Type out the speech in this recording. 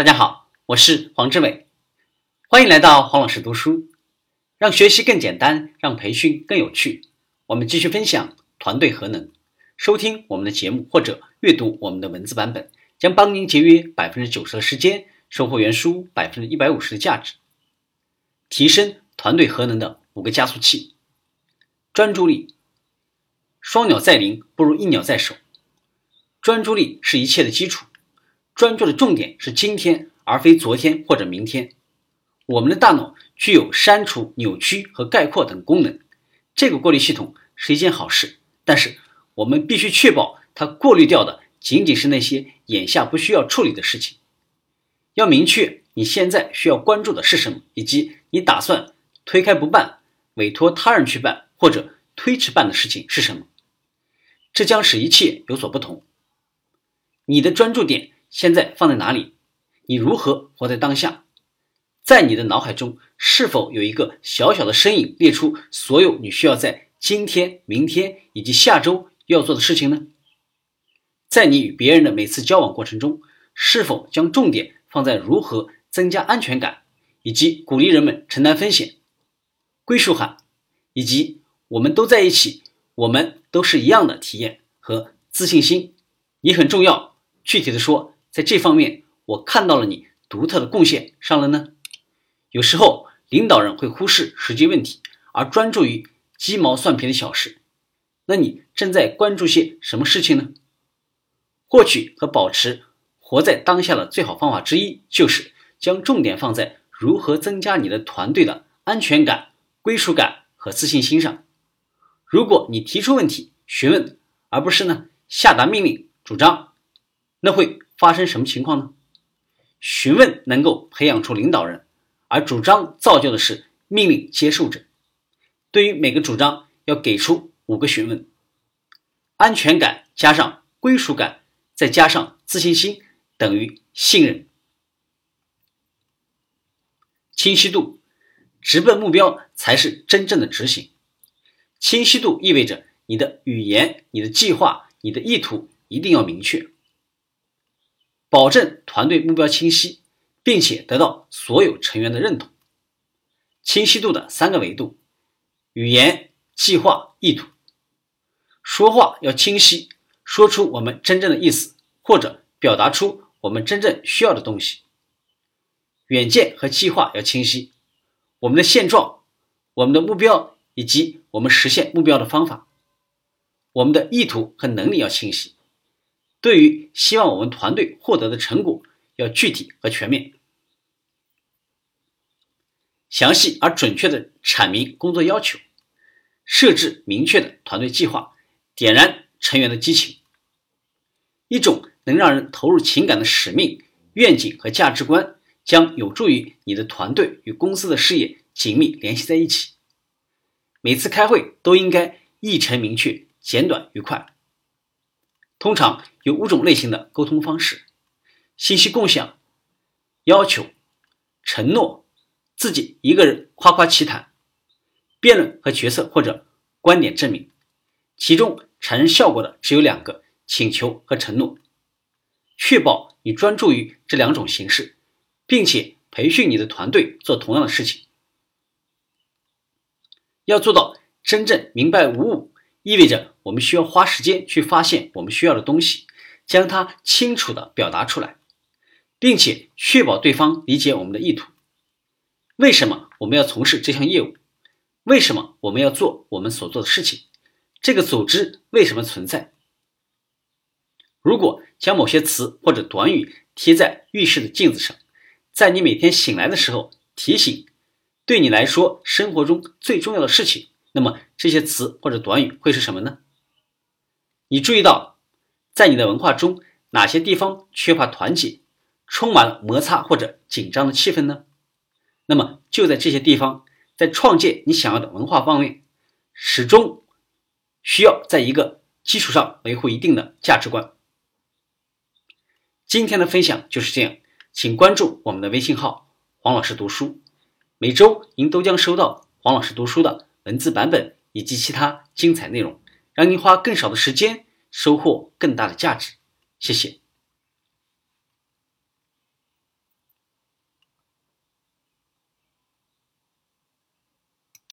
大家好，我是黄志伟，欢迎来到黄老师读书，让学习更简单，让培训更有趣。我们继续分享团队核能。收听我们的节目或者阅读我们的文字版本，将帮您节约百分之九十的时间，收获原书百分之一百五十的价值。提升团队核能的五个加速器：专注力。双鸟在林，不如一鸟在手。专注力是一切的基础。专注的重点是今天，而非昨天或者明天。我们的大脑具有删除、扭曲和概括等功能，这个过滤系统是一件好事。但是，我们必须确保它过滤掉的仅仅是那些眼下不需要处理的事情。要明确你现在需要关注的是什么，以及你打算推开不办、委托他人去办或者推迟办的事情是什么。这将使一切有所不同。你的专注点。现在放在哪里？你如何活在当下？在你的脑海中，是否有一个小小的身影列出所有你需要在今天、明天以及下周要做的事情呢？在你与别人的每次交往过程中，是否将重点放在如何增加安全感，以及鼓励人们承担风险、归属感，以及我们都在一起，我们都是一样的体验和自信心？你很重要。具体的说。在这方面，我看到了你独特的贡献上了呢。有时候，领导人会忽视实际问题，而专注于鸡毛蒜皮的小事。那你正在关注些什么事情呢？获取和保持活在当下的最好方法之一，就是将重点放在如何增加你的团队的安全感、归属感和自信心上。如果你提出问题、询问，而不是呢下达命令、主张，那会。发生什么情况呢？询问能够培养出领导人，而主张造就的是命令接受者。对于每个主张，要给出五个询问：安全感加上归属感，再加上自信心，等于信任。清晰度，直奔目标才是真正的执行。清晰度意味着你的语言、你的计划、你的意图一定要明确。保证团队目标清晰，并且得到所有成员的认同。清晰度的三个维度：语言、计划、意图。说话要清晰，说出我们真正的意思，或者表达出我们真正需要的东西。远见和计划要清晰，我们的现状、我们的目标以及我们实现目标的方法。我们的意图和能力要清晰。对于希望我们团队获得的成果，要具体和全面、详细而准确的阐明工作要求，设置明确的团队计划，点燃成员的激情。一种能让人投入情感的使命、愿景和价值观，将有助于你的团队与公司的事业紧密联系在一起。每次开会都应该议程明确、简短愉快。通常有五种类型的沟通方式：信息共享、要求、承诺、自己一个人夸夸其谈、辩论和决策或者观点证明。其中产生效果的只有两个：请求和承诺。确保你专注于这两种形式，并且培训你的团队做同样的事情。要做到真正明白无误。意味着我们需要花时间去发现我们需要的东西，将它清楚地表达出来，并且确保对方理解我们的意图。为什么我们要从事这项业务？为什么我们要做我们所做的事情？这个组织为什么存在？如果将某些词或者短语贴在浴室的镜子上，在你每天醒来的时候提醒，对你来说生活中最重要的事情。那么这些词或者短语会是什么呢？你注意到，在你的文化中，哪些地方缺乏团结，充满了摩擦或者紧张的气氛呢？那么就在这些地方，在创建你想要的文化方面，始终需要在一个基础上维护一定的价值观。今天的分享就是这样，请关注我们的微信号“黄老师读书”，每周您都将收到黄老师读书的。文字版本以及其他精彩内容，让您花更少的时间收获更大的价值。谢谢。